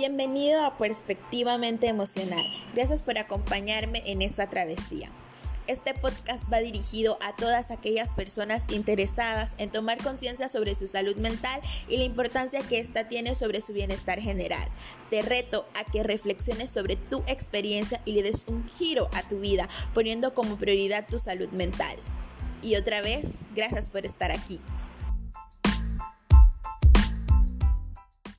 Bienvenido a Perspectivamente Emocional. Gracias por acompañarme en esta travesía. Este podcast va dirigido a todas aquellas personas interesadas en tomar conciencia sobre su salud mental y la importancia que ésta tiene sobre su bienestar general. Te reto a que reflexiones sobre tu experiencia y le des un giro a tu vida, poniendo como prioridad tu salud mental. Y otra vez, gracias por estar aquí.